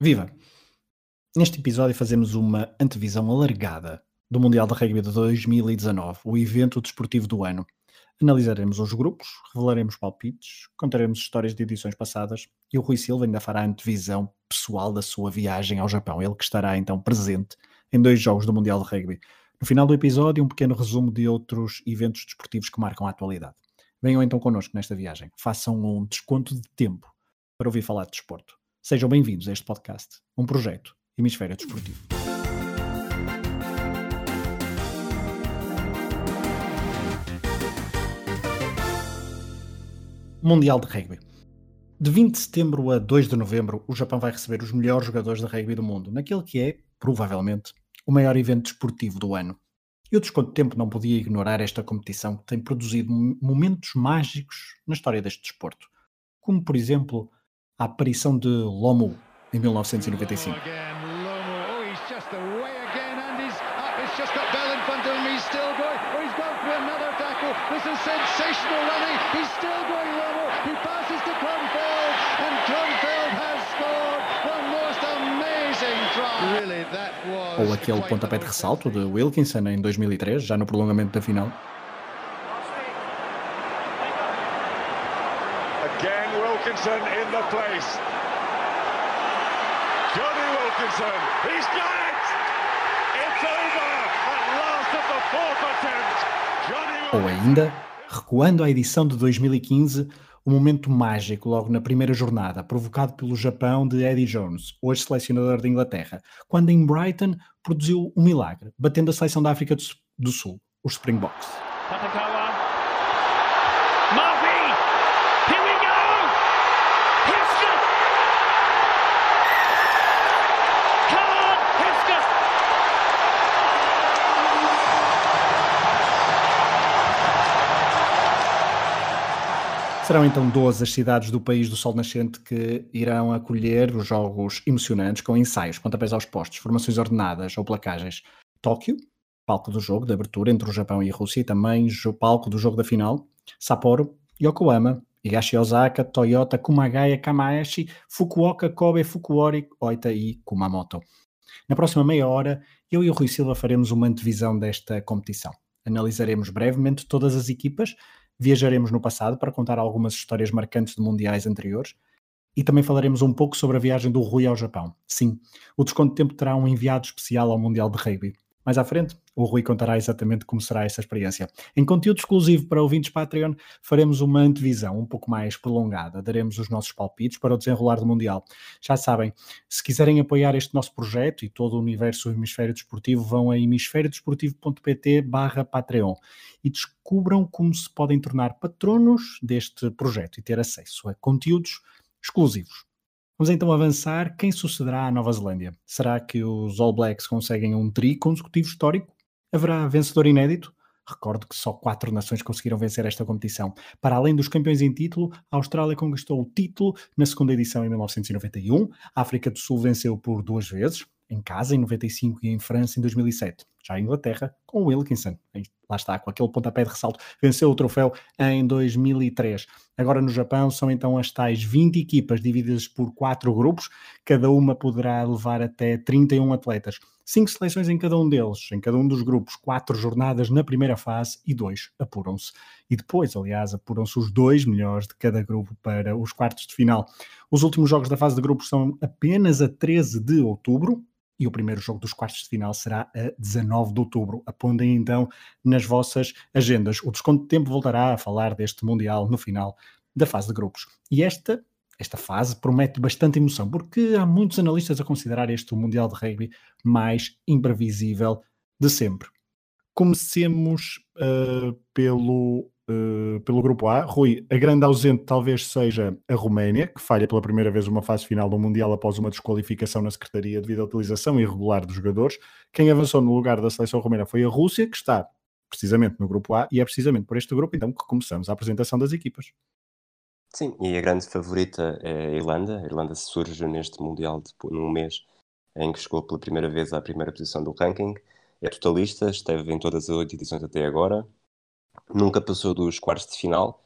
Viva! Neste episódio fazemos uma antevisão alargada do Mundial de Rugby de 2019, o evento desportivo do ano. Analisaremos os grupos, revelaremos palpites, contaremos histórias de edições passadas e o Rui Silva ainda fará a antevisão pessoal da sua viagem ao Japão. Ele que estará então presente em dois jogos do Mundial de Rugby. No final do episódio, um pequeno resumo de outros eventos desportivos que marcam a atualidade. Venham então connosco nesta viagem. Façam um desconto de tempo para ouvir falar de desporto. Sejam bem-vindos a este podcast, um projeto Hemisfério Desportivo. Mundial de Rugby. De 20 de setembro a 2 de novembro, o Japão vai receber os melhores jogadores de rugby do mundo, naquele que é, provavelmente, o maior evento desportivo do ano. E o Desconto Tempo não podia ignorar esta competição que tem produzido momentos mágicos na história deste desporto, como, por exemplo, a aparição de Lomu em 1995. Ou aquele pontapé de ressalto de Wilkinson em 2003, já no prolongamento da final. Wilkinson in the place. Johnny Wilkinson, he's got it! It's over at last at the fourth attempt. Johnny Ou ainda, recuando à edição de 2015, o momento mágico logo na primeira jornada, provocado pelo Japão de Eddie Jones, hoje selecionador da Inglaterra, quando em Brighton produziu um milagre, batendo a seleção da África do Sul, os Springboks. Serão então 12 as cidades do país do Sol Nascente que irão acolher os jogos emocionantes com ensaios, pontapés aos postos, formações ordenadas ou placagens. Tóquio, palco do jogo de abertura entre o Japão e a Rússia, e também palco do jogo da final. Sapporo, Yokohama, Higashi Osaka, Toyota, Kumagaya, Kamaeshi, Fukuoka, Kobe, Fukuori, Oita e Kumamoto. Na próxima meia hora, eu e o Rui Silva faremos uma antevisão desta competição. Analisaremos brevemente todas as equipas, Viajaremos no passado para contar algumas histórias marcantes de mundiais anteriores e também falaremos um pouco sobre a viagem do Rui ao Japão. Sim, o Desconto de Tempo terá um enviado especial ao Mundial de Rugby. Mais à frente, o Rui contará exatamente como será essa experiência. Em conteúdo exclusivo para ouvintes Patreon, faremos uma antevisão um pouco mais prolongada. Daremos os nossos palpites para o desenrolar do Mundial. Já sabem, se quiserem apoiar este nosso projeto e todo o universo do Hemisfério Desportivo, vão a hemisfériodesportivo.pt barra Patreon e descubram como se podem tornar patronos deste projeto e ter acesso a conteúdos exclusivos. Vamos então avançar. Quem sucederá à Nova Zelândia? Será que os All Blacks conseguem um tri consecutivo histórico? Haverá vencedor inédito? Recordo que só quatro nações conseguiram vencer esta competição. Para além dos campeões em título, a Austrália conquistou o título na segunda edição em 1991, a África do Sul venceu por duas vezes, em casa em 95 e em França em 2007. Já a Inglaterra, com o Wilkinson, lá está, com aquele pontapé de ressalto, venceu o troféu em 2003. Agora no Japão são então as tais 20 equipas divididas por quatro grupos, cada uma poderá levar até 31 atletas. Cinco seleções em cada um deles, em cada um dos grupos, quatro jornadas na primeira fase e dois apuram-se. E depois, aliás, apuram-se os dois melhores de cada grupo para os quartos de final. Os últimos jogos da fase de grupos são apenas a 13 de outubro, e o primeiro jogo dos quartos de final será a 19 de outubro. Apontem então nas vossas agendas. O Desconto de Tempo voltará a falar deste Mundial no final da fase de grupos. E esta, esta fase promete bastante emoção, porque há muitos analistas a considerar este o Mundial de Rugby mais imprevisível de sempre. Comecemos uh, pelo uh, pelo grupo A. Rui, a grande ausente talvez seja a Roménia, que falha pela primeira vez uma fase final do Mundial após uma desqualificação na Secretaria devido à utilização irregular dos jogadores. Quem avançou no lugar da seleção romena foi a Rússia, que está precisamente no grupo A, e é precisamente por este grupo então que começamos a apresentação das equipas. Sim, e a grande favorita é a Irlanda. A Irlanda surge neste Mundial de, num mês em que chegou pela primeira vez à primeira posição do ranking. É totalista, esteve em todas as oito edições até agora, nunca passou dos quartos de final.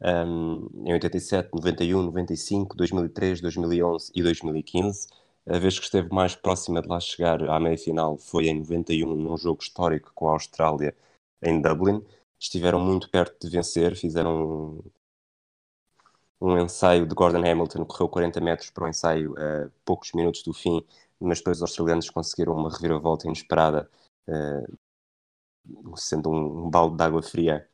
Um, em 87, 91, 95, 2003, 2011 e 2015. A vez que esteve mais próxima de lá chegar à meia-final foi em 91, num jogo histórico com a Austrália em Dublin. Estiveram muito perto de vencer, fizeram um, um ensaio de Gordon Hamilton, correu 40 metros para o ensaio a poucos minutos do fim, mas depois os australianos conseguiram uma reviravolta inesperada, uh, sendo um, um balde de água fria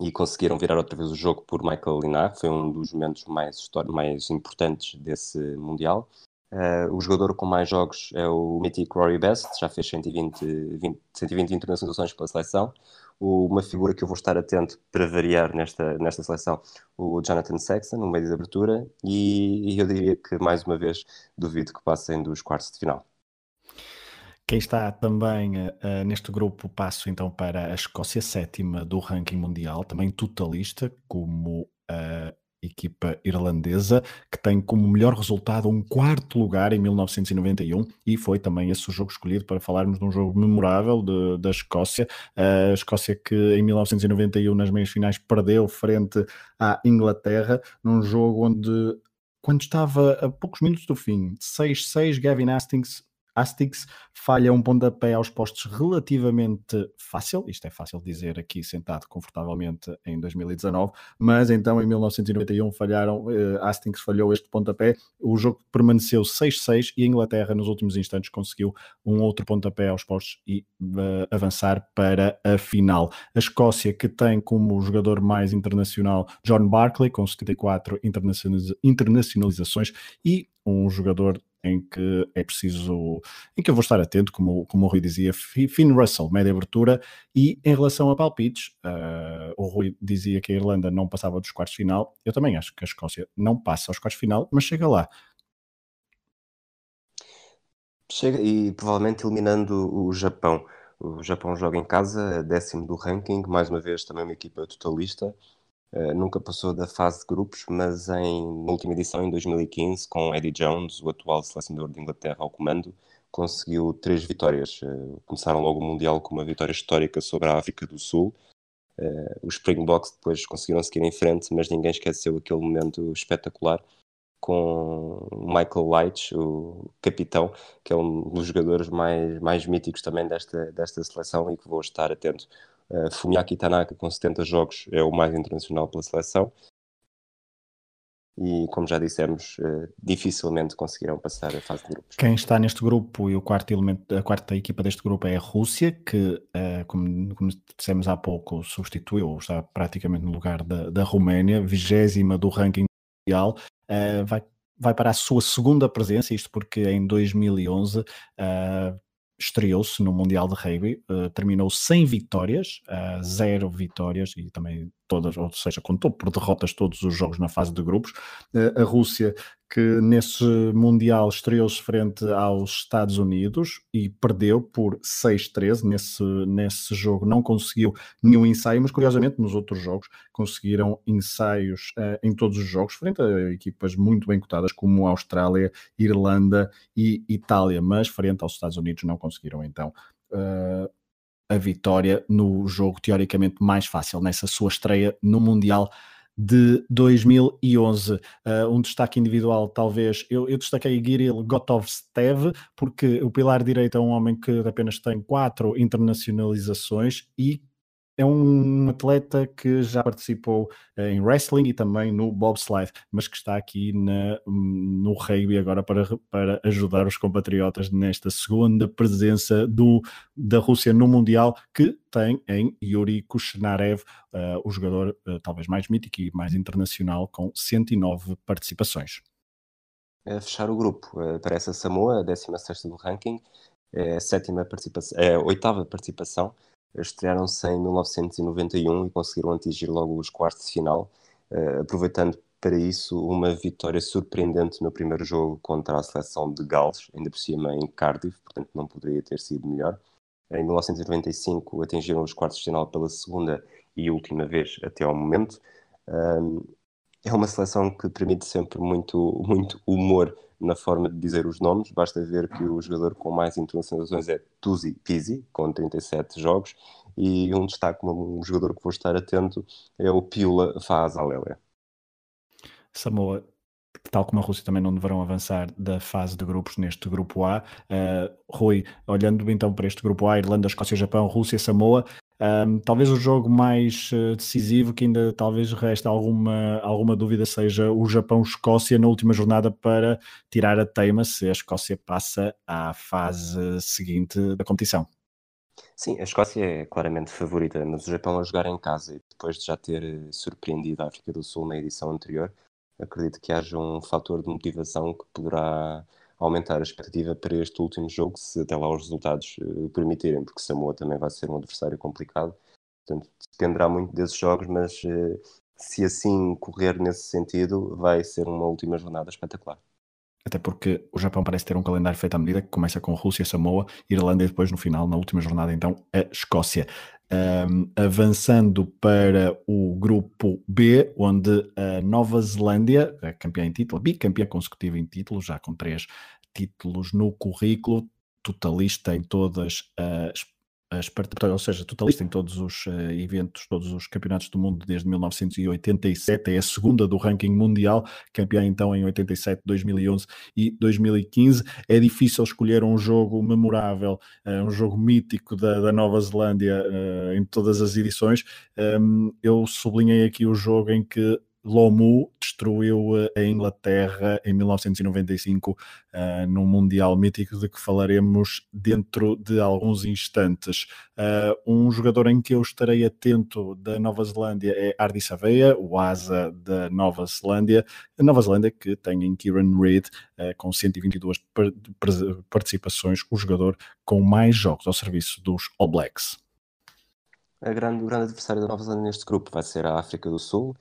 e conseguiram virar outra vez o jogo por Michael Linar, foi um dos momentos mais, mais importantes desse Mundial. Uh, o jogador com mais jogos é o mítico Rory Best, já fez 120, 20, 120 internacionalizações pela seleção. O, uma figura que eu vou estar atento para variar nesta, nesta seleção, o Jonathan Sexton, no meio de abertura, e, e eu diria que mais uma vez duvido que passem dos quartos de final. Quem está também uh, neste grupo, passo então para a Escócia, sétima do ranking mundial, também totalista, como a equipa irlandesa, que tem como melhor resultado um quarto lugar em 1991 e foi também esse o jogo escolhido para falarmos de um jogo memorável de, da Escócia. A Escócia que em 1991 nas meias finais perdeu frente à Inglaterra, num jogo onde quando estava a poucos minutos do fim, 6-6, Gavin Hastings Hastings falha um pontapé aos postos relativamente fácil, isto é fácil dizer aqui sentado confortavelmente em 2019, mas então em 1991 falharam, uh, falhou este pontapé, o jogo permaneceu 6-6 e a Inglaterra nos últimos instantes conseguiu um outro pontapé aos postos e uh, avançar para a final. A Escócia que tem como jogador mais internacional John Barclay com 74 internacionalizações e um jogador em que é preciso, em que eu vou estar atento, como, como o Rui dizia, Finn Russell, média abertura, e em relação a palpites, uh, o Rui dizia que a Irlanda não passava dos quartos final, eu também acho que a Escócia não passa aos quartos final, mas chega lá. Chega e provavelmente eliminando o Japão. O Japão joga em casa, décimo do ranking, mais uma vez também uma equipa totalista, Uh, nunca passou da fase de grupos, mas em, na última edição, em 2015, com Eddie Jones, o atual selecionador de Inglaterra ao comando, conseguiu três vitórias. Uh, começaram logo o Mundial com uma vitória histórica sobre a África do Sul. Uh, os Springboks depois conseguiram seguir em frente, mas ninguém esqueceu aquele momento espetacular com Michael Leitch, o capitão, que é um dos jogadores mais, mais míticos também desta, desta seleção e que vou estar atento Uh, Fumiaki Tanaka, com 70 jogos, é o mais internacional pela seleção. E, como já dissemos, uh, dificilmente conseguirão passar a fase de grupos. Quem está neste grupo e o quarto elemento, a quarta equipa deste grupo é a Rússia, que, uh, como, como, dissemos há pouco, substituiu, está praticamente no lugar da, da Roménia, vigésima do ranking mundial, vai vai para a sua segunda presença, isto porque em 2011 uh, estreou-se no Mundial de Rugby, uh, terminou sem vitórias, uh, zero vitórias e também todas, ou seja, contou por derrotas todos os jogos na fase de grupos. Uh, a Rússia, que nesse Mundial estreou-se frente aos Estados Unidos e perdeu por 6-13 nesse, nesse jogo, não conseguiu nenhum ensaio, mas curiosamente nos outros jogos conseguiram ensaios em todos os jogos, frente a equipas muito bem cotadas como Austrália, Irlanda e Itália, mas frente aos Estados Unidos não conseguiram conseguiram então uh, a vitória no jogo teoricamente mais fácil, nessa sua estreia no Mundial de 2011. Uh, um destaque individual, talvez, eu, eu destaquei Giril Gotovstev, porque o pilar direito é um homem que apenas tem quatro internacionalizações e é um atleta que já participou eh, em wrestling e também no bobsled, mas que está aqui na, no rugby agora para, para ajudar os compatriotas nesta segunda presença do, da Rússia no Mundial, que tem em Yuri Kushnarev, uh, o jogador uh, talvez mais mítico e mais internacional, com 109 participações. A fechar o grupo, uh, parece a Samoa, a 16 do ranking, é a sétima participação, é a oitava participação estrearam-se em 1991 e conseguiram atingir logo os quartos de final, uh, aproveitando para isso uma vitória surpreendente no primeiro jogo contra a seleção de Gales, ainda por cima em Cardiff, portanto não poderia ter sido melhor. Em 1995 atingiram os quartos de final pela segunda e última vez até ao momento. É uma seleção que permite sempre muito, muito humor na forma de dizer os nomes. Basta ver que o jogador com mais internacionalizações é Tuzi Pizzi, com 37 jogos, e um destaque, um jogador que vou estar atento, é o Piula Faz Alele. Samoa, tal como a Rússia também não deverão avançar da fase de grupos neste grupo A. Uh, Rui, olhando então para este grupo A, Irlanda, Escócia, Japão, Rússia, Samoa, um, talvez o jogo mais uh, decisivo, que ainda talvez resta alguma, alguma dúvida, seja o Japão-Escócia na última jornada para tirar a teima se a Escócia passa à fase seguinte da competição. Sim, a Escócia é claramente favorita, mas o Japão a jogar em casa e depois de já ter eh, surpreendido a África do Sul na edição anterior, acredito que haja um fator de motivação que poderá aumentar a expectativa para este último jogo, se até lá os resultados uh, permitirem, porque Samoa também vai ser um adversário complicado. Portanto, dependerá muito desses jogos, mas uh, se assim correr nesse sentido, vai ser uma última jornada espetacular. Até porque o Japão parece ter um calendário feito à medida que começa com Rússia, Samoa, Irlanda e depois no final, na última jornada, então, a Escócia. Um, avançando para o grupo B, onde a Nova Zelândia, a campeã em título, bicampeã consecutiva em título, já com três títulos no currículo, totalista em todas as as ou seja, totalista em todos os uh, eventos, todos os campeonatos do mundo desde 1987, é a segunda do ranking mundial, campeã então em 87, 2011 e 2015. É difícil escolher um jogo memorável, uh, um jogo mítico da, da Nova Zelândia uh, em todas as edições. Um, eu sublinhei aqui o jogo em que Lomu destruiu eh, a Inglaterra em 1995 uh, num Mundial mítico de que falaremos dentro de alguns instantes. Uh, um jogador em que eu estarei atento da Nova Zelândia é Ardi Saveia, o asa da Nova Zelândia. A Nova Zelândia que tem em Kieran Reid, uh, com 122 participações, o jogador com mais jogos ao serviço dos All Blacks. Grande, o grande adversário da Nova Zelândia neste grupo vai ser a África do Sul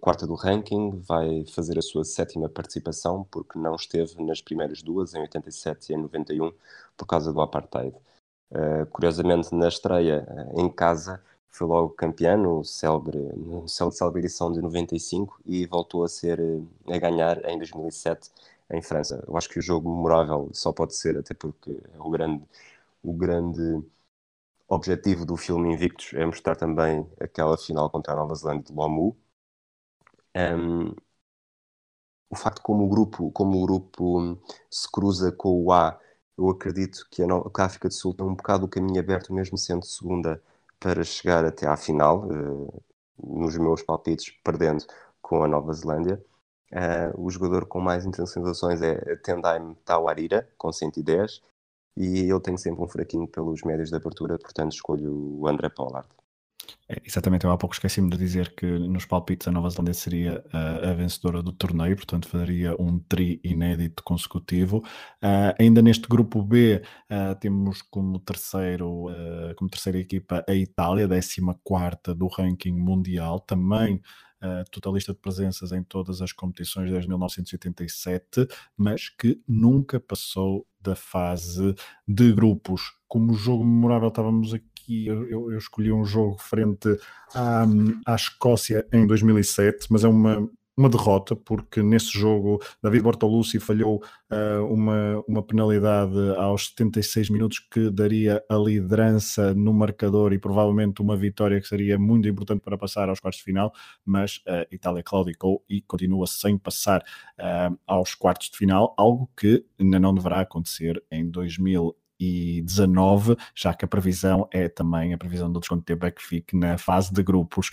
quarta do ranking, vai fazer a sua sétima participação, porque não esteve nas primeiras duas, em 87 e em 91, por causa do apartheid. Uh, curiosamente, na estreia uh, em casa, foi logo campeão no célebre, edição de 95 e voltou a ser uh, a ganhar em 2007 em França. Eu acho que o jogo memorável só pode ser, até porque é o grande, o grande objetivo do filme Invictus é mostrar também aquela final contra a Nova Zelândia de Lomu, um, o facto como o grupo como o grupo se cruza com o A eu acredito que a, que a África do Sul tem um bocado o caminho aberto mesmo sendo segunda para chegar até à final uh, nos meus palpites perdendo com a Nova Zelândia. Uh, o jogador com mais internacionalizações é Tendai Tawarira com 110 e eu tenho sempre um fraquinho pelos médios de abertura portanto escolho o André Pollard é, exatamente, eu há pouco esqueci-me de dizer que nos palpites a Nova Zelândia seria a, a vencedora do torneio, portanto faria um tri inédito consecutivo. Uh, ainda neste grupo B uh, temos como terceiro, uh, como terceira equipa a Itália, 14 do ranking mundial, também totalista de presenças em todas as competições desde 1987, mas que nunca passou da fase de grupos. Como jogo memorável, estávamos aqui aqui eu, eu, escolhi um jogo frente à, à Escócia em 2007, mas é uma, uma derrota, porque nesse jogo David Bortolucci falhou uh, uma, uma penalidade aos 76 minutos que daria a liderança no marcador e provavelmente uma vitória que seria muito importante para passar aos quartos de final, mas a uh, Itália claudicou e continua sem passar uh, aos quartos de final, algo que ainda não deverá acontecer em 2000 2019, já que a previsão é também a previsão do desconto de tempo é que fique na fase de grupos.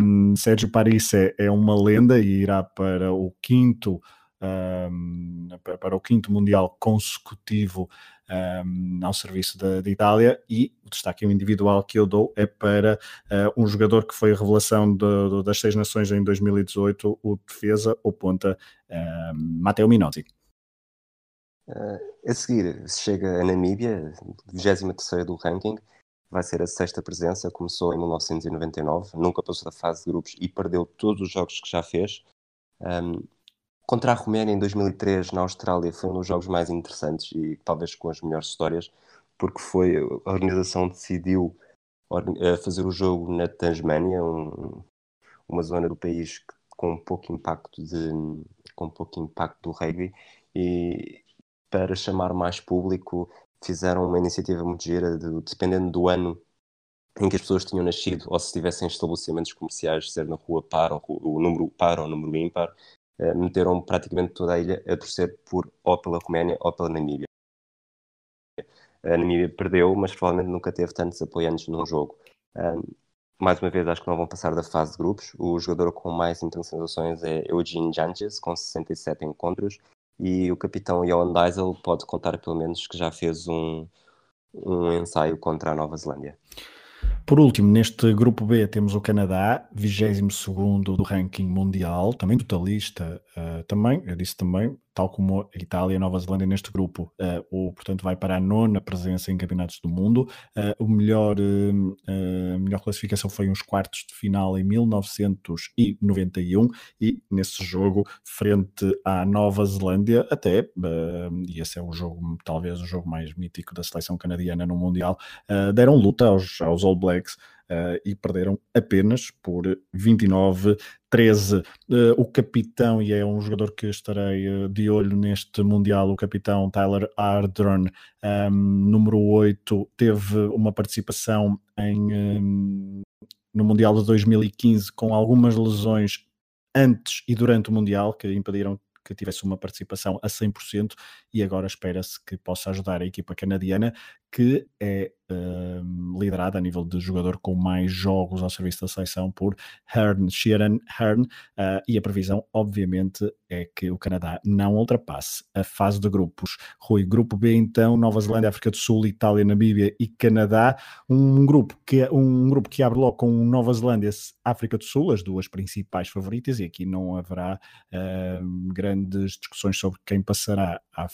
Um, Sérgio Paris é, é, uma lenda e irá para o quinto um, para o quinto mundial consecutivo um, ao serviço da, Itália e o destaque individual que eu dou é para uh, um jogador que foi a revelação das seis nações em 2018, o defesa ou ponta Matteo Minotti. Uh, a seguir, chega a Namíbia, 23 do ranking, vai ser a sexta presença, começou em 1999, nunca passou da fase de grupos e perdeu todos os jogos que já fez. Um, contra a Roménia em 2003 na Austrália foi um dos jogos mais interessantes e talvez com as melhores histórias, porque foi a organização decidiu eh, fazer o jogo na Tasmânia, um, uma zona do país com pouco impacto de com pouco impacto do rugby e para chamar mais público, fizeram uma iniciativa muito gira, de, dependendo do ano em que as pessoas tinham nascido, ou se estivessem estabelecimentos comerciais, ser na rua par, ou o número par ou número ímpar, meteram praticamente toda a ilha a torcer por ou pela Roménia ou pela Namíbia. A Namíbia perdeu, mas provavelmente nunca teve tantos apoiantes num jogo. mais uma vez, acho que não vão passar da fase de grupos. O jogador com mais internacionalizações é Eugene Janches, com 67 encontros, e o capitão Johan Diesel pode contar pelo menos que já fez um, um ensaio contra a Nova Zelândia. Por último, neste grupo B temos o Canadá, 22 do ranking mundial, também totalista, uh, também, eu disse também, tal como a Itália e a Nova Zelândia neste grupo, uh, portanto vai para a nona presença em campeonatos do mundo. Uh, o melhor, a melhor classificação foi uns quartos de final em 1991 e nesse jogo, frente à Nova Zelândia, até, e esse é o jogo, talvez o jogo mais mítico da seleção canadiana no Mundial, deram luta aos, aos All Blacks uh, e perderam apenas por 29-13. Uh, eh, o capitão, e é um jogador que estarei uh, de olho neste Mundial, o capitão Tyler Ardern, um, ehm, número 8, teve uma participação em, um, ehm, no Mundial de 2015 com algumas lesões antes e durante o Mundial que impediram que tivesse uma participação a 100% e agora espera-se que possa ajudar a equipa canadiana que é uh, liderada a nível de jogador com mais jogos ao serviço da seleção por Hearn, Sheeran Hearn, uh, e a previsão, obviamente, é que o Canadá não ultrapasse a fase de grupos. Rui, grupo B, então, Nova Zelândia, África do Sul, Itália, Namíbia e Canadá, um grupo que, um grupo que abre logo com Nova Zelândia, África do Sul, as duas principais favoritas, e aqui não haverá uh, grandes discussões sobre quem passará à,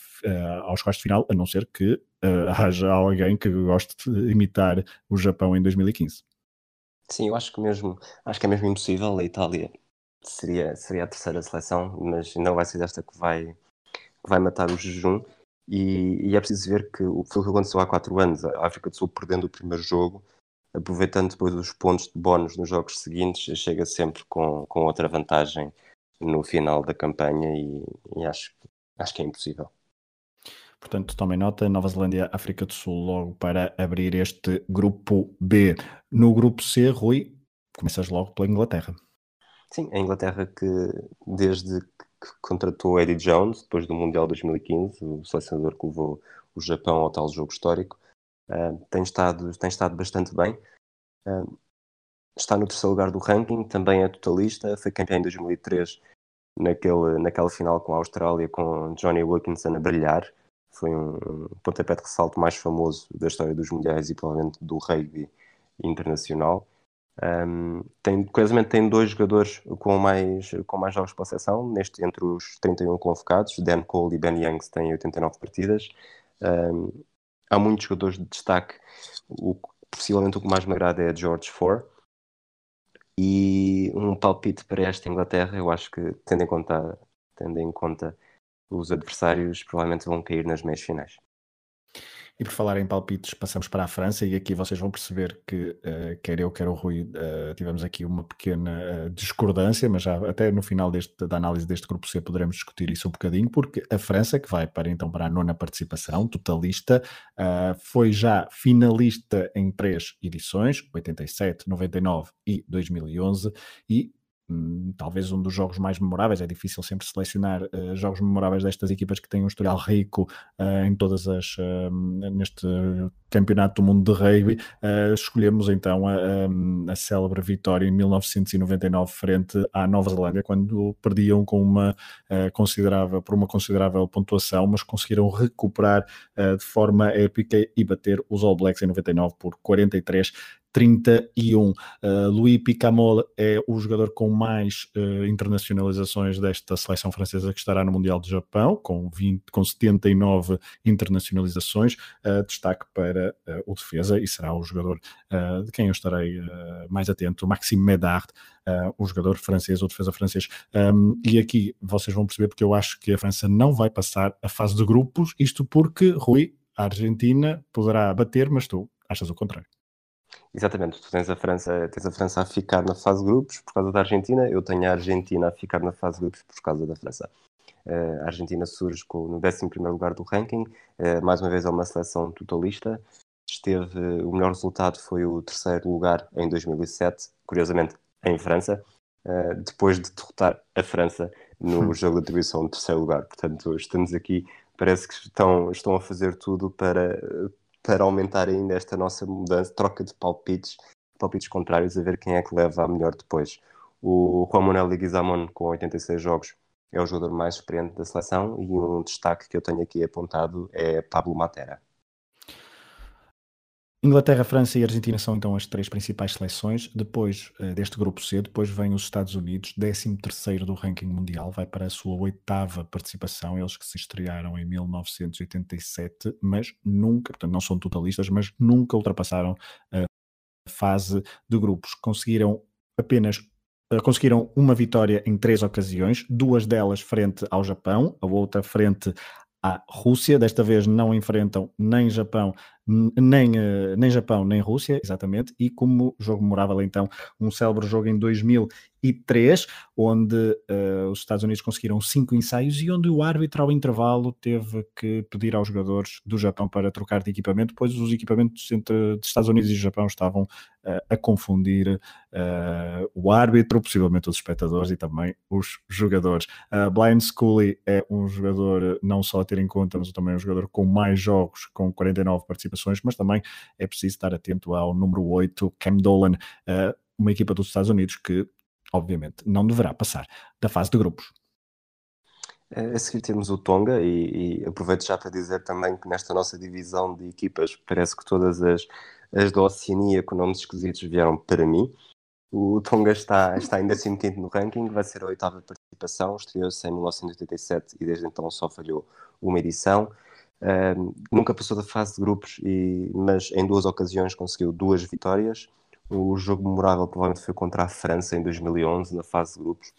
aos quartos de final, a não ser que uh, haja alguém que goste de imitar o Japão em 2015. Sim, eu acho que mesmo acho que é mesmo impossível. A Itália seria, seria a terceira seleção, mas não vai ser esta que vai, que vai matar o jejum. E, e é preciso ver que o que aconteceu há quatro anos, a África do Sul perdendo o primeiro jogo, aproveitando depois os pontos de bónus nos jogos seguintes, chega sempre com, com outra vantagem no final da campanha e, e acho, acho que é impossível. Portanto, tomem nota, Nova Zelândia, África do Sul, logo para abrir este grupo B. No grupo C, Rui, começas logo pela Inglaterra. Sim, a Inglaterra que desde que contratou Eddie Jones, depois do Mundial 2015, o selecionador que levou o Japão ao tal jogo histórico, uh, tem, estado, tem estado bastante bem. Uh, está no terceiro lugar do ranking, também é totalista, foi campeão em 2003 naquele, naquela final com a Austrália, com Johnny Wilkinson a brilhar foi um, pontapé de ressalto mais famoso da história dos mundiais e provavelmente do rugby internacional. Um, tem, curiosamente tem dois jogadores com mais, com mais jogos pela seleção, neste, entre os 31 convocados, Dan Cole e Ben Youngs têm 89 partidas. Um, há muitos jogadores de destaque, o, possivelmente o que mais me agrada é George Ford. E um palpite para esta Inglaterra, eu acho que, tendo em conta, tendo em conta os adversários provavelmente vão cair nas meias finais. E por falar em palpites, passamos para a França e aqui vocês vão perceber que, uh, quer eu, quer o Rui, uh, tivemos aqui uma pequena uh, discordância, mas já até no final deste, da análise deste grupo C poderemos discutir isso um bocadinho, porque a França, que vai para então para a nona participação, totalista, foi já finalista em três edições, 87, 99 e 2011, e talvez um dos jogos mais memoráveis. É difícil sempre selecionar uh, jogos memoráveis destas equipas que têm um historial rico uh, em todas as uh, neste campeonato do mundo de rugby. escolhemos então a, a, a, célebre vitória em 1999 frente à Nova Zelândia, quando perdiam com uma considerável por uma considerável pontuação, mas conseguiram recuperar de forma épica e bater os All Blacks em 99 por 43 31. Uh, Louis Picamol é o jogador com mais uh, internacionalizações desta seleção francesa que estará no Mundial do Japão, com, 20, com 79 internacionalizações. Uh, destaque para uh, o defesa e será o jogador de quem eu estarei mais atento, Maxime Medard, o jogador francês, o defesa francês. Um, e aqui vocês vão perceber porque eu acho que a França não vai passar a fase de grupos, isto porque, Rui, a Argentina poderá bater, mas tu achas o contrário. Exatamente, tu tens a França, tens a França a ficar na fase de grupos por causa da Argentina, eu tenho a Argentina a ficar na fase de grupos por causa da França. Uh, a Argentina surge com, no 11 lugar do ranking, uh, mais uma vez é uma seleção totalista. Esteve, o melhor resultado foi o terceiro lugar em 2007, curiosamente em França, uh, depois de derrotar a França no hum. jogo de atribuição de terceiro lugar. Portanto, estamos aqui, parece que estão, estão a fazer tudo para, para aumentar ainda esta nossa mudança, troca de palpites, palpites contrários, a ver quem é que leva a melhor depois. O Juan Manuel Leguizamon, com 86 jogos, é o jogador mais experiente da seleção e um destaque que eu tenho aqui apontado é Pablo Matera. Inglaterra, França e Argentina são então as três principais seleções. Depois uh, deste grupo C, depois vem os Estados Unidos, 13 terceiro do ranking mundial, vai para a sua oitava participação, eles que se estrearam em 1987, mas nunca, portanto não são totalistas, mas nunca ultrapassaram a fase de grupos. Conseguiram apenas uh, conseguiram uma vitória em três ocasiões, duas delas frente ao Japão, a outra frente à Rússia. Desta vez não enfrentam nem Japão nem, eh, nem Japão, nem Rússia, exatamente, e como jogo memorável então, um célebre jogo em 2003, onde uh, os Estados Unidos conseguiram cinco ensaios e onde o árbitro ao intervalo teve que pedir aos jogadores do Japão para trocar de equipamento, pois os equipamentos entre Estados Unidos e Japão estavam uh, a confundir uh, o árbitro, possivelmente os espectadores e também os jogadores. Blind Scully é um jogador não só a ter em conta, mas também um jogador com mais jogos, com 49 participações participações, mas também é preciso estar atento ao número 8, Cam Dolan, uh, uma equipa dos Estados Unidos que, obviamente, não deverá passar da fase de grupos. A seguir temos o Tonga e, e, aproveito já para dizer também que nesta nossa divisão de equipas parece que todas as, as da Oceania com nomes esquisitos vieram para mim. O Tonga está, está em 15 no ranking, vai ser a oitava participação, estreou-se em 1987 e desde então só falhou uma edição. Uh, nunca passou da fase de grupos, e, mas em duas ocasiões conseguiu duas vitórias. O jogo memorável provavelmente foi contra a França em 2011, na fase de grupos,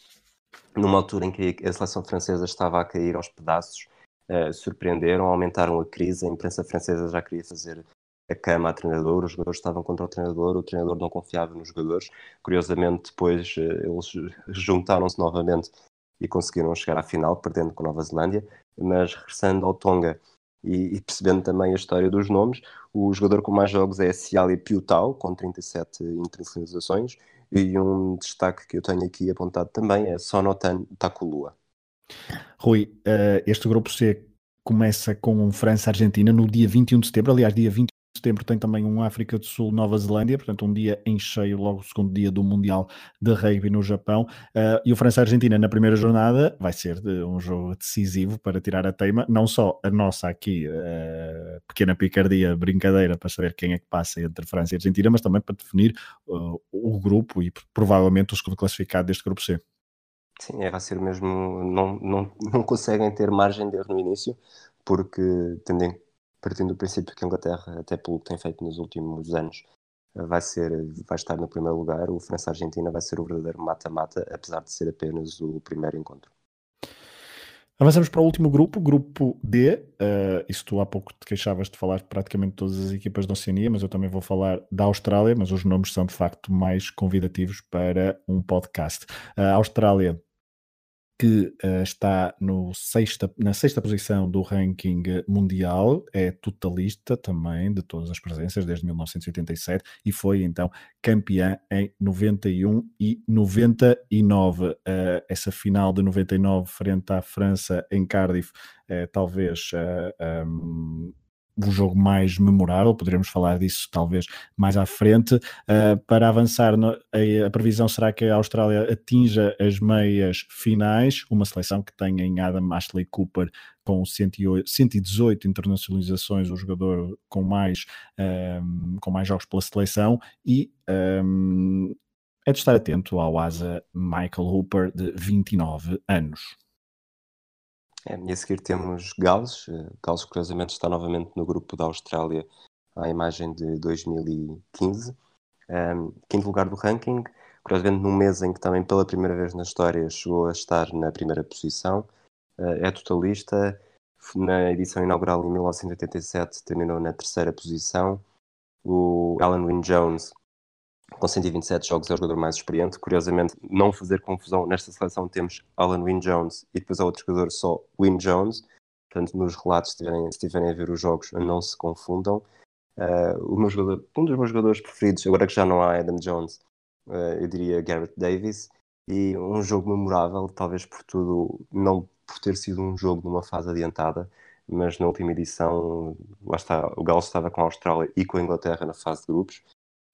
numa altura em que a seleção francesa estava a cair aos pedaços. Uh, surpreenderam, aumentaram a crise. A imprensa francesa já queria fazer a cama a treinador, os jogadores estavam contra o treinador, o treinador não confiava nos jogadores. Curiosamente, depois uh, eles juntaram-se novamente e conseguiram chegar à final, perdendo com a Nova Zelândia. Mas regressando ao Tonga, e, e, percebendo também a história dos nomes, o jogador com mais jogos é Ciali Piutau, com 37 internacionalizações, e um destaque que eu tenho aqui apontado também é Sonotan Takulua. Rui, uh, este grupo C começa com França-Argentina no dia 21 de setembro, aliás, dia 21 setembro tem também um África do Sul, Nova Zelândia, portanto um dia em cheio, logo o segundo dia do Mundial de Rugby no Japão. Uh, e o França-Argentina na primeira jornada vai ser de um jogo decisivo para tirar a teima, não só a nossa aqui uh, pequena picardia, brincadeira para saber quem é que passa entre França e Argentina, mas também para definir uh, o grupo e provavelmente o segundo classificado deste grupo C. Sim, é, vai ser mesmo. Não, não, não conseguem ter margem de erro no início, porque tendem partindo do princípio que a Inglaterra, até pelo que tem feito nos últimos anos, vai ser vai estar no primeiro lugar, o França-Argentina vai ser o verdadeiro mata-mata, apesar de ser apenas o primeiro encontro. Avançamos para o último grupo, grupo D. Uh, isso tu há pouco te queixavas de falar praticamente todas as equipas da Oceania, mas eu também vou falar da Austrália, mas os nomes são de facto mais convidativos para um podcast. A Austrália que uh, está sexta, na sexta posição do ranking mundial, é totalista também de todas as presenças desde 1987 e foi então campeã em 91 e 99. Uh, eh, essa final de 99 frente à França em Cardiff, uh, talvez um, o jogo mais memorável, poderemos falar disso talvez mais à frente. Uh, para avançar, no, a, a, previsão será que a Austrália atinja as meias finais, uma seleção que tem em Adam Ashley Cooper com 108, 118 internacionalizações, o jogador com mais, um, com mais jogos pela seleção, e um, é de estar atento ao asa Michael Hooper, de 29 anos. É, e a seguir temos Gales. Eh, Gales, curiosamente, está novamente no grupo da Austrália à imagem de 2015. Um, quinto lugar do ranking, curiosamente num mês em que também pela primeira vez na história chegou a estar na primeira posição. Uh, é totalista. Na edição inaugural em 1987 terminou na terceira posição. O Alan Wynne Jones com 127 jogos é o jogador mais experiente. Curiosamente, não fazer confusão, nesta seleção temos Alan Wynne Jones e depois há outro jogador só Wynne Jones. Portanto, nos relatos, se estiverem, se estiverem a ver os jogos, não se confundam. Uh, jogador, um dos meus jogadores preferidos, agora que já não há Adam Jones, uh, eu diria Garrett Davis. e um jogo memorável, talvez por tudo, não por ter sido um jogo numa fase adiantada, mas na última edição, lá está, o Galo estava com a Austrália e com a Inglaterra na fase de grupos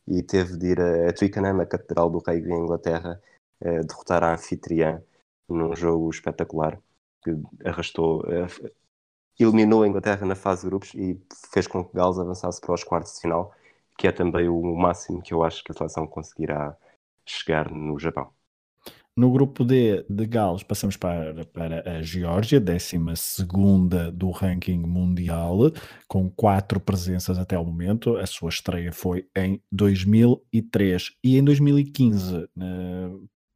e teve de ir a Twickenham, a Catedral do Rei em Inglaterra, eh, derrotar a anfitriã num jogo espetacular que arrastou, eliminou a Inglaterra na fase de grupos e fez com que Gales avançasse para os quartos de final, que é também o máximo que eu acho que a seleção conseguirá chegar no Japão. No grupo D de Gales passamos para, para a Geórgia, 12 do ranking mundial, com quatro presenças até o momento. A sua estreia foi em 2003 e em 2015,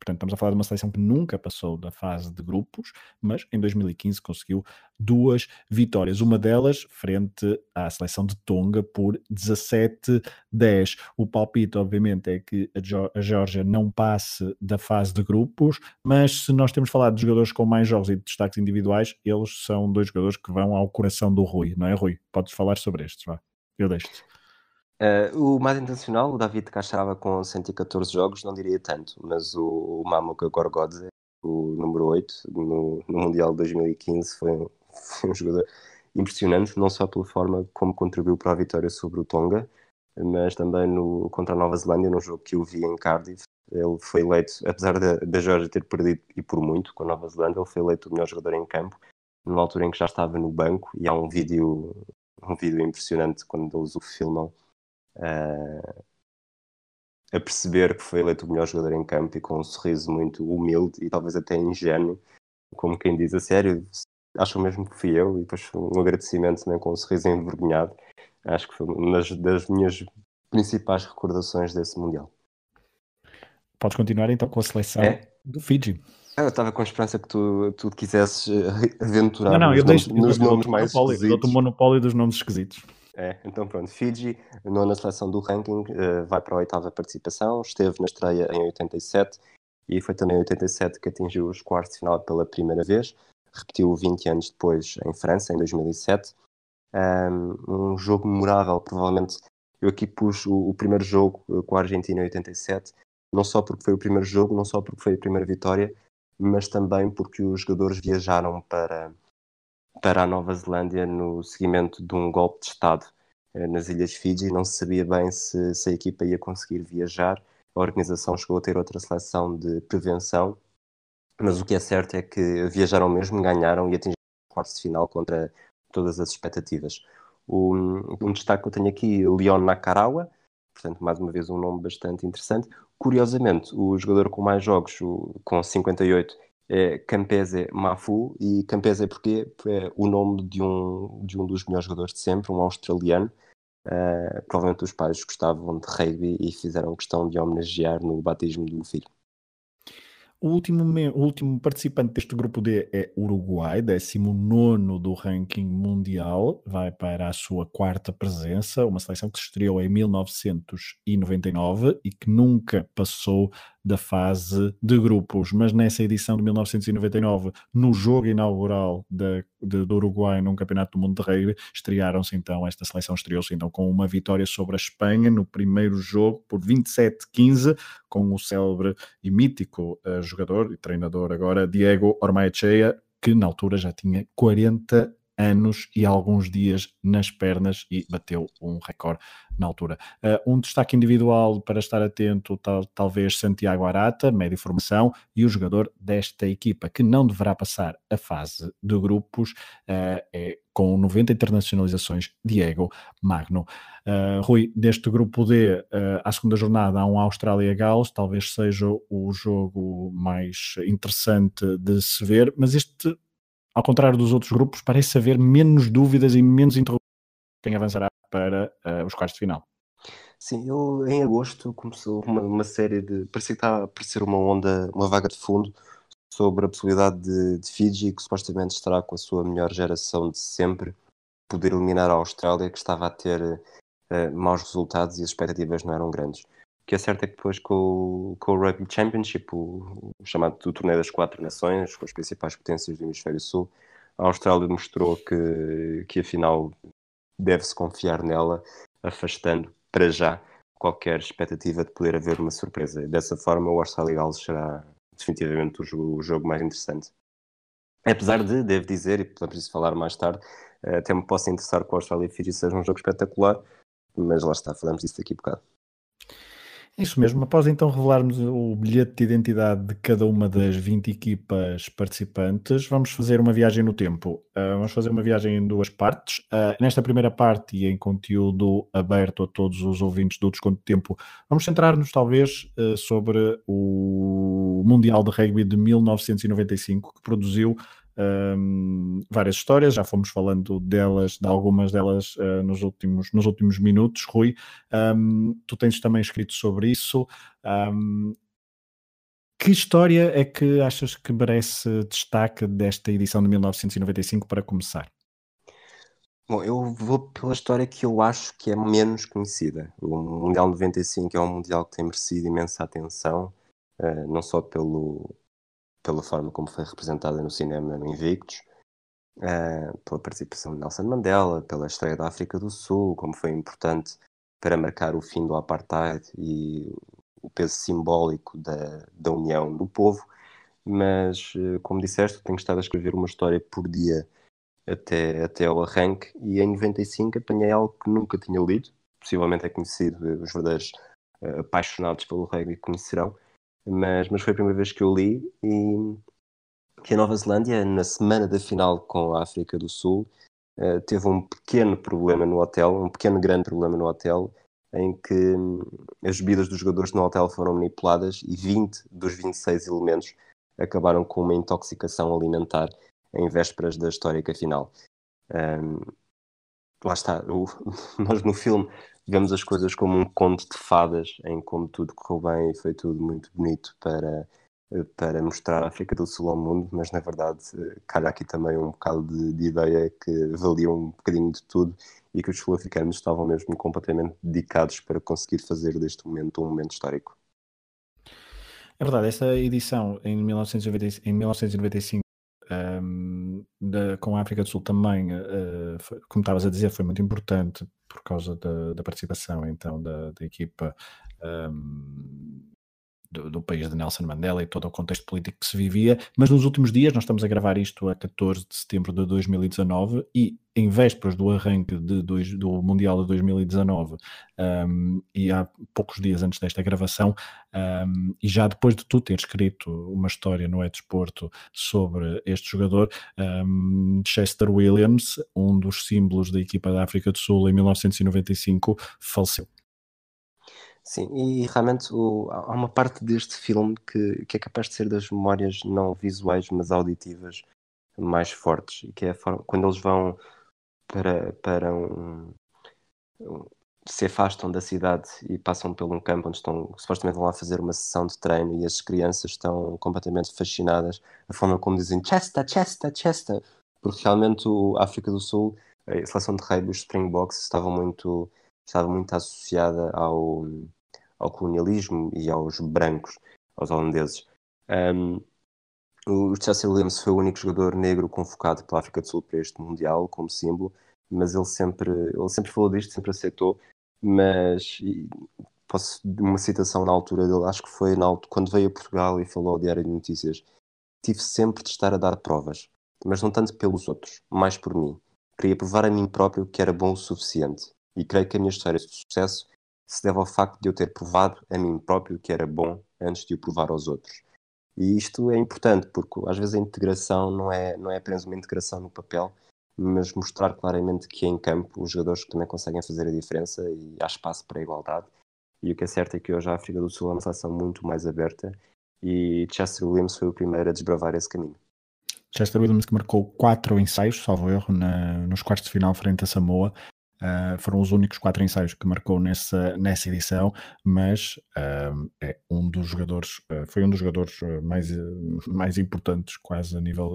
Portanto, estamos a falar de uma seleção que nunca passou da fase de grupos, mas em 2015 conseguiu duas vitórias. Uma delas frente à seleção de Tonga por 17-10. O palpite, obviamente, é que a Geórgia não passe da fase de grupos, mas se nós temos falado de jogadores com mais jogos e de destaques individuais, eles são dois jogadores que vão ao coração do Rui, não é, Rui? Podes falar sobre estes, vá. Eu deixo-te. Uh, o mais intencional, o David Cachava com 114 jogos, não diria tanto, mas o, o Mamuka Gorgodze, o número 8 no, no Mundial de 2015, foi um, foi um jogador impressionante, não só pela forma como contribuiu para a vitória sobre o Tonga, mas também no, contra a Nova Zelândia, num jogo que eu vi em Cardiff. Ele foi eleito, apesar da, da Georgia ter perdido e por muito com a Nova Zelândia, ele foi eleito o melhor jogador em campo, numa altura em que já estava no banco. E há um vídeo, um vídeo impressionante quando eles o filmam a perceber que foi eleito o melhor jogador em campo e com um sorriso muito humilde e talvez até ingênuo, como quem diz a sério, acham mesmo que fui eu, e depois um agradecimento também com um sorriso envergonhado. Acho que foi uma das minhas principais recordações desse Mundial. Podes continuar então com a seleção é? do Fiji. Ah, eu estava com a esperança que tu, tu quisesses eh, aventurar não, não, nos, eu nomes, deixo, nos eu, nomes mais esquisitos. Eu dou o monopólio dos nomes esquisitos. É, então pronto, Fiji, nona seleção do ranking, uh, vai para a oitava participação, esteve na estreia em 87 e foi também em 87 que atingiu os quartos de final pela primeira vez, repetiu 20 anos depois em França, em 2007. Um, um jogo memorável, provavelmente eu aqui pus o, o, primeiro jogo eh, com a Argentina em 87, não só porque foi o primeiro jogo, não só porque foi a primeira vitória, mas também porque os jogadores viajaram para, para a Nova Zelândia no seguimento de um golpe de Estado eh, nas Ilhas Fiji. Não se sabia bem se, se, a equipa ia conseguir viajar. A organização chegou a ter outra seleção de prevenção, mas o que é certo é que viajaram mesmo, ganharam e atingiram o quarto de final contra todas as expectativas. Um, um destaque que eu tenho aqui, Leon Nakarawa, portanto, mais uma vez um nome bastante interessante. Curiosamente, o jogador com mais jogos, com 58, é Campese Mafu. E Campese porque é o nome de um, de um dos melhores jogadores de sempre, um australiano. Uh, provavelmente os pais gostavam de rugby e fizeram questão de homenagear no batismo do filho. O último, o último participante deste grupo D é Uruguai, 19 do ranking mundial, vai para a sua quarta presença, uma seleção que se estreou em 1999 e que nunca passou da fase de grupos, mas nessa edição de 1999, no jogo inaugural da, do Uruguai num Campeonato do Mundo de Rugby, estrearam-se então, esta seleção estreou-se então com uma vitória sobre a Espanha no primeiro jogo por 27-15, com o célebre e mítico uh, jogador e treinador agora, Diego Ormaechea, que na altura já tinha 40 anos e alguns dias nas pernas e bateu um recorde na altura. Uh, um destaque individual para estar atento, tal, talvez Santiago Arata, médio formação, e o jogador desta equipa que não deverá passar a fase de grupos uh, é com 90 internacionalizações, Diego Magno. Uh, Rui, deste grupo D, uh, à segunda jornada há um Austrália-Gales, talvez seja o jogo mais interessante de se ver, mas este ao contrário dos outros grupos, parece haver menos dúvidas e menos interrogações quem avançará para uh, os quartos de final. Sim, eu em agosto começou uma, uma série de. parecia que estava a aparecer uma onda, uma vaga de fundo sobre a possibilidade de, de Fiji, que supostamente estará com a sua melhor geração de sempre, poder eliminar a Austrália, que estava a ter uh, maus resultados e as expectativas não eram grandes. O que é certo é que depois com, com o Rugby Championship, o, o chamado do Torneio das Quatro Nações, com as principais potências do Hemisfério Sul, a Austrália mostrou que, que afinal deve-se confiar nela, afastando para já qualquer expectativa de poder haver uma surpresa. Dessa forma, o Austrália Gales será, definitivamente o jogo, o jogo mais interessante. Apesar de, devo dizer, e preciso falar mais tarde, até me posso interessar que o Austrália Fiji seja um jogo espetacular, mas lá está, falamos disso daqui a bocado. Isso mesmo. Após então revelarmos o bilhete de identidade de cada uma das 20 equipas participantes, vamos fazer uma viagem no tempo. Uh, vamos fazer uma viagem em duas partes. Uh, nesta primeira parte, e em conteúdo aberto a todos os ouvintes do Desconto de Tempo, vamos centrar-nos talvez uh, sobre o Mundial de Rugby de 1995, que produziu um, várias histórias, já fomos falando delas, de algumas delas uh, nos, últimos, nos últimos minutos, Rui. Um, tu tens também escrito sobre isso. Um, que história é que achas que merece destaque desta edição de 1995 para começar? Bom, eu vou pela história que eu acho que é menos conhecida. O Mundial 95 é um Mundial que tem merecido imensa atenção, uh, não só pelo, pela forma como foi representada no cinema no Invictus, uh, pela participação de Nelson Mandela, pela história da África do Sul, como foi importante para marcar o fim do apartheid e o peso simbólico da, da união do povo. Mas, uh, como disseste, tenho estado a escrever uma história por dia até, até ao arranque e em 95 apanhei algo que nunca tinha lido, possivelmente é conhecido, os verdadeiros apaixonados pelo rugby conhecerão, mas, mas foi a primeira vez que eu li e que a Nova Zelândia, na semana da final com a África do Sul, uh, teve um pequeno problema no hotel, um pequeno grande problema no hotel, em que hum, as bebidas dos jogadores no hotel foram manipuladas e 20 dos 26 elementos acabaram com uma intoxicação alimentar em vésperas da histórica final. Um, lá está, o, nós no filme vemos as coisas como um conto de fadas, em como tudo correu bem e foi tudo muito bonito para, para mostrar a África do Sul ao mundo, mas na verdade calha aqui também um bocado de, de ideia que valiam um bocadinho de tudo e que os sul-africanos estavam mesmo completamente dedicados para conseguir fazer deste momento um momento histórico. É verdade, esta edição em, 1990, em 1995 um, da, com a África do Sul também, uh, foi, como estavas a dizer, foi muito importante por causa da, da participação então da, da equipa um, do, do, país de Nelson Mandela e todo o contexto político que se vivia, mas nos últimos dias, nós estamos a gravar isto a 14 de setembro de 2019 e em vésperas do arranque de do Mundial de 2019 um, e há poucos dias antes desta gravação um, e já depois de tu ter escrito uma história no E-Desporto sobre este jogador, um, Chester Williams, um dos símbolos da equipa da África do Sul em 1995, faleceu. Sim, e realmente o, há uma parte deste filme que, que é capaz de ser das memórias não visuais, mas auditivas mais fortes, que é a forma, quando eles vão para, para um, um, se afastam da cidade e passam por um campo onde estão, supostamente vão lá fazer uma sessão de treino e as crianças estão completamente fascinadas, a forma como dizem Chester, Chester, Chester, porque realmente o África do Sul, a seleção de rugby, os Springboks, estava muito estava muito associada ao, ao colonialismo e aos brancos, aos holandeses. Um, o Chester Williams foi o único jogador negro convocado pela África do Sul para este Mundial como símbolo, mas ele sempre, ele sempre falou disto, sempre aceitou. Mas posso uma citação na altura dele, acho que foi na, quando veio a Portugal e falou ao Diário de Notícias: tive sempre de estar a dar provas, mas não tanto pelos outros, mais por mim. Queria provar a mim próprio que era bom o suficiente. E creio que a minha história de sucesso se deve ao facto de eu ter provado a mim próprio que era bom antes de o provar aos outros. E isto é importante porque às vezes a integração não é, não é apenas uma integração no papel, mas mostrar claramente que em campo os jogadores também conseguem fazer a diferença e há espaço para a igualdade. E o que é certo é que hoje a África do Sul é uma seleção muito mais aberta e Chester Williams foi o primeiro a desbravar esse caminho. Chester Williams que marcou quatro ensaios, salvo erro, na, nos quartos de final frente a Samoa, Uh, foram os únicos quatro ensaios que marcou nessa, nessa edição, mas uh, é um dos jogadores, uh, foi um dos jogadores mais, mais importantes, quase a nível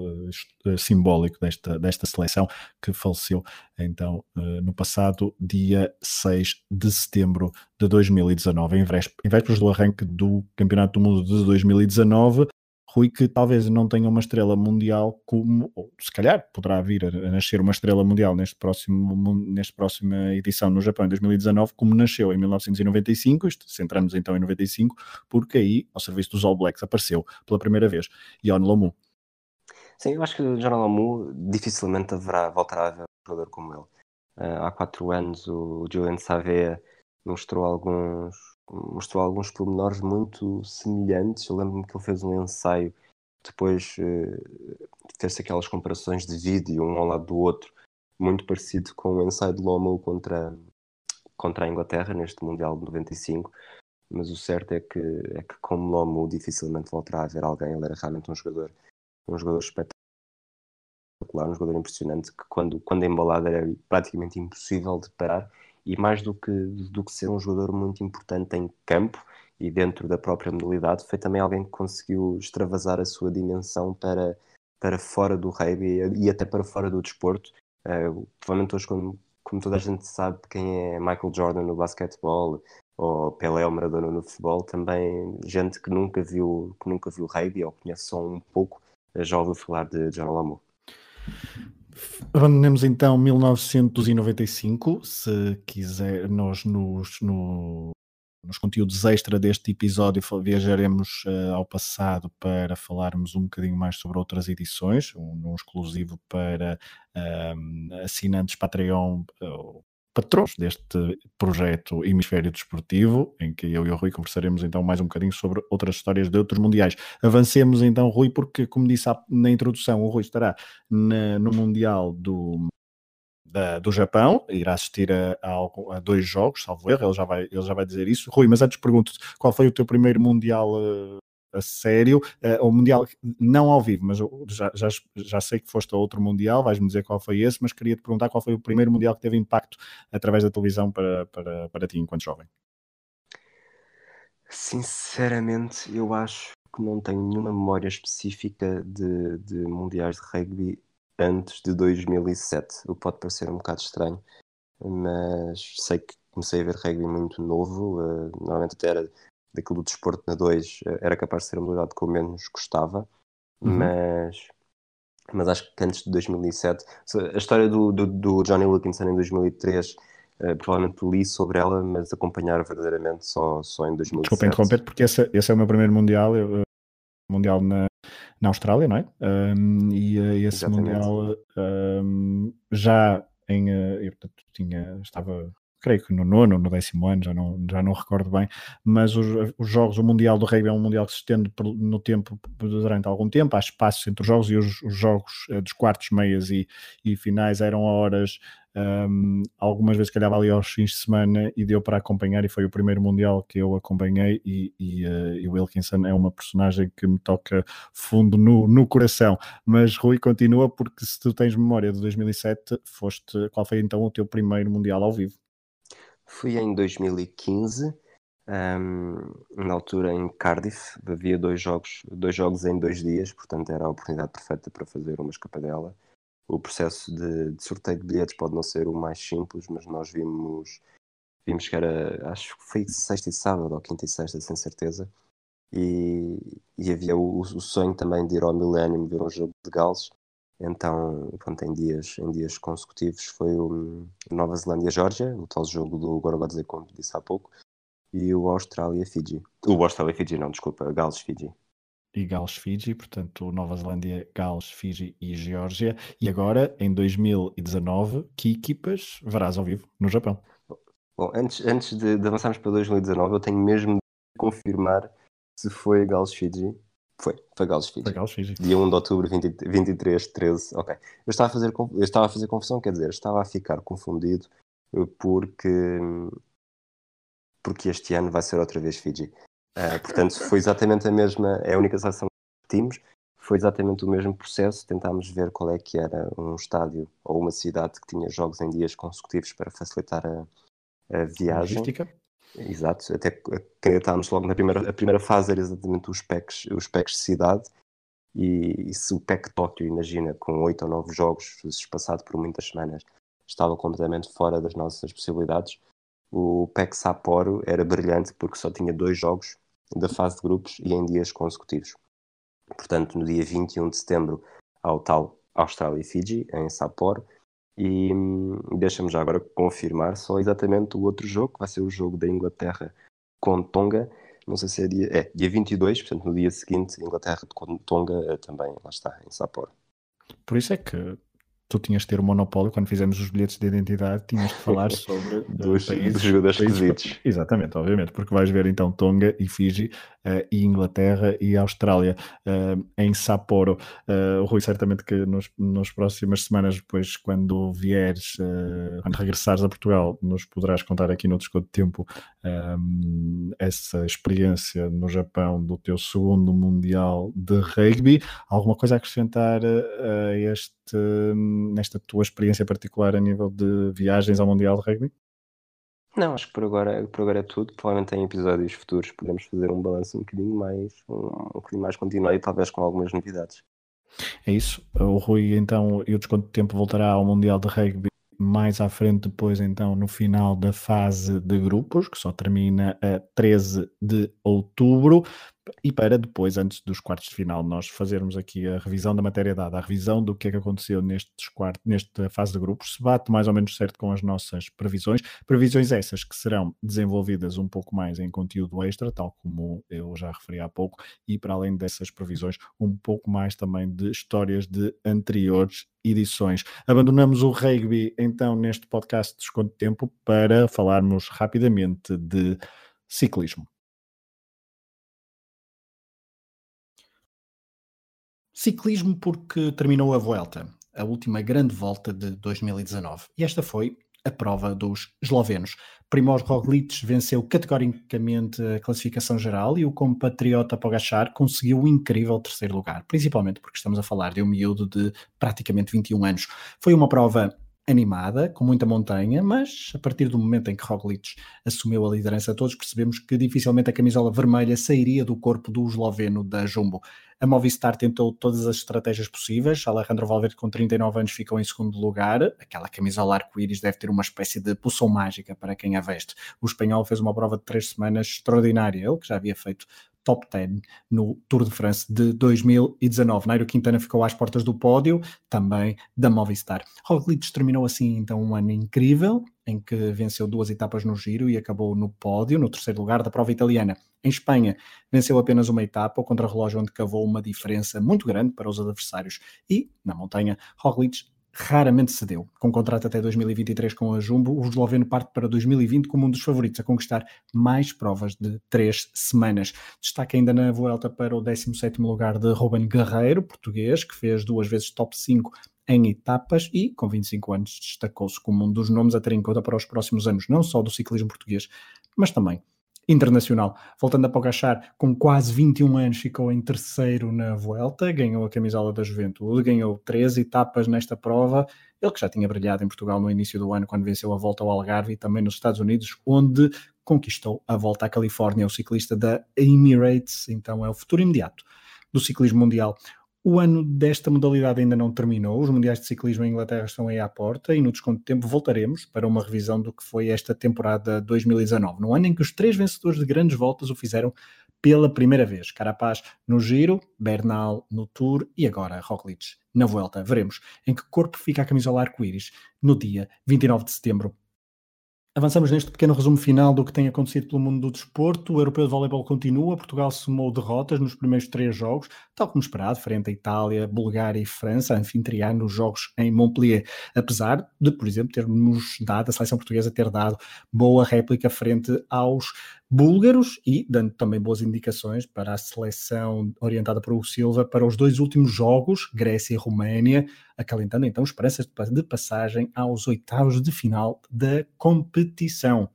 simbólico desta, desta seleção, que faleceu então no passado dia 6 de setembro de 2019, em vésperas do arranque do Campeonato do Mundo de 2019. Rui, que talvez não tenha uma estrela mundial como, ou se calhar poderá vir a, nascer uma estrela mundial neste próximo, nesta próxima edição no Japão em 2019, como nasceu em 1995, isto, centramos então em 95, porque aí, ao serviço dos All Blacks, apareceu pela primeira vez Yon Lomu. Sim, eu acho que o John Lomu dificilmente haverá, voltará a ver um jogador como ele. Uh, há quatro anos o Julian Savea mostrou alguns mostrou alguns pormenores muito semelhantes. Eu lembro-me que ele fez um ensaio depois uh, fez aquelas comparações de vídeo um ao lado do outro, muito parecido com o ensaio de Lomo contra, contra a Inglaterra neste Mundial de 95. Mas o certo é que, é que como Lomo dificilmente voltará a ver alguém, ele era realmente um jogador, um jogador espetacular, um jogador impressionante que quando, quando embalado era praticamente impossível de parar e mais do que, do que ser um jogador muito importante em campo e dentro da própria modalidade, foi também alguém que conseguiu extravasar a sua dimensão para, para fora do rugby e até para fora do desporto. Uh, provavelmente hoje, como, como toda a gente sabe quem é Michael Jordan no basquetebol ou Pelé ou Maradona no futebol, também gente que nunca viu, que nunca viu rugby ou conhece só um pouco, já ouviu falar de John Lamour. Abandonemos então 1995, se quiser, nós nos, no, nos conteúdos extra deste episódio viajaremos uh, ao passado para falarmos um bocadinho mais sobre outras edições, um, um exclusivo para um, assinantes Patreon, uh, patrões deste projeto Hemisfério Desportivo, em que eu e o Rui conversaremos então mais um bocadinho sobre outras histórias de outros mundiais. Avancemos então, Rui, porque, como disse na introdução, o Rui estará na, no Mundial do, da, do Japão, irá assistir a, a, a, dois jogos, salvo erro, ele já, vai, ele já vai dizer isso. Rui, mas antes pergunto qual foi o teu primeiro Mundial uh, a sério, uh, o Mundial, não ao vivo, mas já, já, já sei que foste a outro Mundial, vais-me dizer qual foi esse, mas queria te perguntar qual foi o primeiro Mundial que teve impacto através da televisão para, para, para ti enquanto jovem. Sinceramente, eu acho que não tenho nenhuma memória específica de, de mundiais de rugby antes de 2007, o que pode parecer um bocado estranho, mas sei que comecei a ver rugby muito novo, uh, normalmente até era daquilo do desporto na 2 eh, era capaz de ser a modalidade que eu menos gostava, uhum. mas, mas acho que antes de 2007, a história do, do, do Johnny Wilkinson em 2003, uh, eh, provavelmente li sobre ela, mas acompanhar verdadeiramente só, só em 2007. Desculpa interromper, porque esse, esse é o meu primeiro Mundial, eu, mundial na, na Austrália, não é? Um, e uh, esse Exatamente. Mundial um, já em. Eu, portanto, tinha, estava creio que no nono no décimo ano, já não, já não recordo bem, mas os, os jogos, o Mundial do Rugby é um Mundial que se estende no tempo durante algum tempo, há espaços entre os jogos e os, os jogos eh, dos quartos, meias e, e finais eram a horas um, algumas vezes calhava ali aos fins de semana e deu para acompanhar e foi o primeiro Mundial que eu acompanhei e, e, uh, e o Wilkinson é uma personagem que me toca fundo no, no coração. Mas Rui continua porque se tu tens memória de 2007, foste, qual foi então o teu primeiro Mundial ao vivo? Fui em 2015, um, na altura em Cardiff, havia dois jogos, dois jogos em dois dias, portanto era a oportunidade perfeita para fazer uma escapadela. O processo de, de sorteio de bilhetes pode não ser o mais simples, mas nós vimos, vimos que era, acho que foi sexta e sábado, ou quinta e sexta, sem certeza. E, e havia o, o, sonho também de ir ao Millennium ver um jogo de Gales então, pronto, em dias, em dias consecutivos foi o Nova Zelândia-Geórgia, o tal jogo do Gorogodze, como disse há pouco, e o Austrália-Fiji. O Austrália-Fiji, não, desculpa, Gales-Fiji. E Gales-Fiji, portanto, Nova Zelândia, Gales, Fiji e Geórgia. E agora, em 2019, que equipas verás ao vivo no Japão? Bom, antes, antes de, de avançarmos para 2019, eu tenho mesmo de confirmar se foi Gales-Fiji foi, foi Gales Fiji. Foi Fiji. Dia 1 de outubro, 20, 23, 13. Ok. Eu estava, a fazer, eu estava a fazer confusão, quer dizer, estava a ficar confundido porque, porque este ano vai ser outra vez Fiji. Uh, portanto, foi exatamente a mesma, é a única seleção que tínhamos, foi exatamente o mesmo processo. Tentámos ver qual é que era um estádio ou uma cidade que tinha jogos em dias consecutivos para facilitar a, a viagem. Logística. Exato, até candidatámos logo na primeira, a primeira fase era exatamente os PECs, os PECs de cidade e, e se o PEC Tóquio, imagina, com oito ou nove jogos espaçado por muitas semanas, estava completamente fora das nossas possibilidades, o PEC Sapporo era brilhante porque só tinha dois jogos da fase de grupos e em dias consecutivos. Portanto, no dia 21 de setembro, ao tal Austrália e Fiji, em Sapporo. E hum, deixa-me já agora confirmar só exatamente o outro jogo, que vai ser o jogo da Inglaterra com Tonga. Não sei se é dia, é dia 22, portanto, no dia seguinte, Inglaterra com Tonga eh, também lá está, em Sapporo. Por isso é que tu tinhas de ter o um monopólio quando fizemos os bilhetes de identidade, tinhas de falar sobre dos, países, dos jogadores esquisitos. Exatamente, obviamente, porque vais ver então Tonga e Fiji uh, e Inglaterra e Austrália uh, em Sapporo. Uh, Rui, certamente que nos, nas próximas semanas, depois, quando vieres, quando regressares a Portugal, nos poderás contar aqui no Desconto de Tempo essa experiência no Japão do teu segundo Mundial de Rugby. Alguma coisa a acrescentar a este, nesta tua experiência particular a nível de viagens ao Mundial de Rugby? Não, acho que por agora, por agora é tudo. Provavelmente em episódios futuros podemos fazer um balanço um bocadinho mais, um, bocadinho mais continuado e talvez com algumas novidades. É isso. O Rui, então, e o desconto de tempo voltará ao Mundial de Rugby mais à frente, depois, então, no final da fase de grupos, que só termina a 13 de outubro e para depois, antes dos quartos de final, nós fazermos aqui a revisão da matéria dada, a revisão do que é que aconteceu nestes quartos, nesta fase de grupos, se bate mais ou menos certo com as nossas previsões, previsões essas que serão desenvolvidas um pouco mais em conteúdo extra, tal como eu já referi há pouco, e para além dessas previsões, um pouco mais também de histórias de anteriores edições. Abandonamos o rugby então neste podcast de Desconto de Tempo para falarmos rapidamente de ciclismo. Ciclismo porque terminou a Vuelta, a última grande volta de 2019. E esta foi a prova dos eslovenos. Primoz Roglic venceu categoricamente a classificação geral e o compatriota Pogachar conseguiu o incrível terceiro lugar, principalmente porque estamos a falar de um miúdo de praticamente 21 anos. Foi uma prova animada, com muita montanha, mas a partir do momento em que Roglic assumiu a liderança, todos percebemos que dificilmente a camisola vermelha sairia do corpo do esloveno da Jumbo. A Movistar tentou todas as estratégias possíveis. Alejandro Valverde, com 39 anos, ficou em segundo lugar. Aquela camisola arco-íris deve ter uma espécie de poção mágica para quem a veste. O espanhol fez uma prova de três semanas extraordinária. Ele, que já havia feito top 10 no Tour de France de 2019. Nairo Quintana ficou às portas do pódio, também da Movistar. Roglic terminou assim então um ano incrível, em que venceu duas etapas no giro e acabou no pódio, no terceiro lugar da prova italiana. Em Espanha, venceu apenas uma etapa, o contra-relógio onde cavou uma diferença muito grande para os adversários. E, na montanha, Roglic raramente cedeu. Com contrato até 2023 com a Jumbo, o esloveno parte para 2020 como um dos favoritos a conquistar mais provas de três semanas. Destaque ainda na Vuelta para o 17º lugar de Ruben Guerreiro, português, que fez duas vezes top 5 em etapas e, com 25 anos, destacou-se como um dos nomes a ter em conta para os próximos anos, não só do ciclismo português, mas também internacional. Voltando a Pogachar, com quase 21 anos, ficou em terceiro na Vuelta, ganhou a camisola da Juventude, ganhou três etapas nesta prova. Ele que já tinha brilhado em Portugal no início do ano, quando venceu a volta ao Algarve e também nos Estados Unidos, onde conquistou a volta à Califórnia. O ciclista da Emirates, então é o futuro imediato do ciclismo mundial. O ano desta modalidade ainda não terminou, os Mundiais de Ciclismo em Inglaterra estão aí à porta e no desconto de tempo voltaremos para uma revisão do que foi esta temporada 2019, no ano em que os três vencedores de grandes voltas o fizeram pela primeira vez. Carapaz no Giro, Bernal no Tour e agora Roglic na Vuelta. Veremos em que corpo fica a camisola arco-íris no dia 29 de setembro Avançamos neste pequeno resumo final do que tem acontecido pelo mundo do desporto. O europeu de voleibol continua. Portugal somou derrotas nos primeiros três jogos, tal como esperado, frente à Itália, Bulgária e França, anfitriã nos jogos em Montpellier. Apesar de, por exemplo, termos dado, a seleção portuguesa ter dado boa réplica frente aos búlgaros e dando também boas indicações para a seleção orientada por Hugo Silva para os dois últimos jogos, Grécia e Roménia, acalentando então esperanças de passagem aos oitavos de final da competição.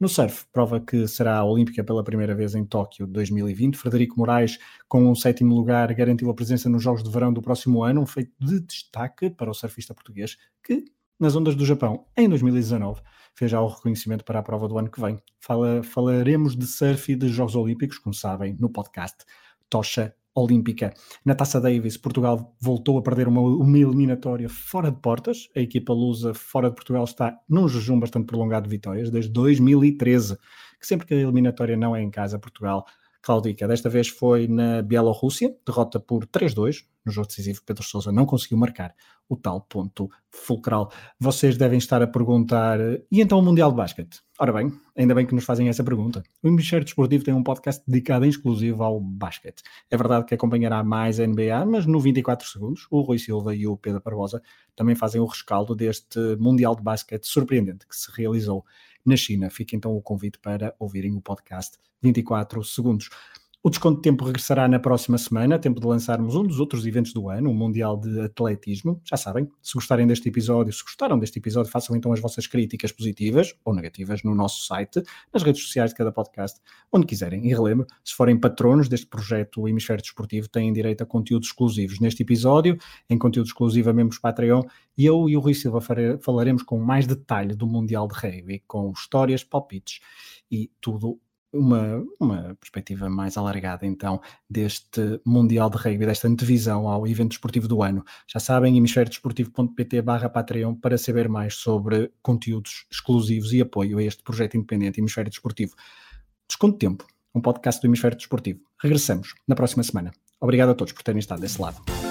No surf, prova que será olímpica pela primeira vez em Tóquio 2020, Frederico Moraes, com um sétimo lugar, garantiu a presença nos Jogos de Verão do próximo ano, um feito de destaque para o surfista português, que, nas ondas do Japão, em 2019, fez já o reconhecimento para a prova do ano que vem. Fala, falaremos de surf e de Jogos Olímpicos, como sabem, no podcast Tocha Olímpica. Na Taça Davis, Portugal voltou a perder uma, uma eliminatória fora de portas. A equipa lusa fora de Portugal está num jejum bastante prolongado de vitórias, desde 2013, que sempre que a eliminatória não é em casa, Portugal Claudica. Desta vez foi na Bielorrússia, derrota por 3-2 no jogo decisivo. Pedro Sousa não conseguiu marcar o tal ponto fulcral. Vocês devem estar a perguntar: e então o Mundial de Basquete? Ora bem, ainda bem que nos fazem essa pergunta. O Hemisfério Desportivo tem um podcast dedicado em exclusivo ao basquete. É verdade que acompanhará mais a NBA, mas no 24 segundos, o Rui Silva e o Pedro Barbosa também fazem o rescaldo deste Mundial de Basquete surpreendente que se realizou na China. Fica então o convite para ouvirem o podcast 24 segundos. O desconto de tempo regressará na próxima semana, tempo de lançarmos um dos outros eventos do ano, o Mundial de Atletismo. Já sabem, se gostarem deste episódio, se gostaram deste episódio, façam então as vossas críticas positivas ou negativas no nosso site, nas redes sociais de cada podcast, onde quiserem. E relembro, se forem patronos deste projeto Hemisfério Desportivo, têm direito a conteúdos exclusivos. Neste episódio, em conteúdo exclusivo a membros Patreon, eu e o Rui Silva falaremos com mais detalhe do Mundial de Rugby, com histórias, palpites e tudo uma, uma perspectiva mais alargada então deste Mundial de Rugby, desta antevisão ao evento esportivo do ano. Já sabem, hemisfériodesportivo.pt barra Patreon para saber mais sobre conteúdos exclusivos e apoio a este projeto independente Hemisfério Desportivo. Desconto Tempo, um podcast do Hemisfério Desportivo. Regressamos na próxima semana. Obrigado a todos por terem estado desse lado.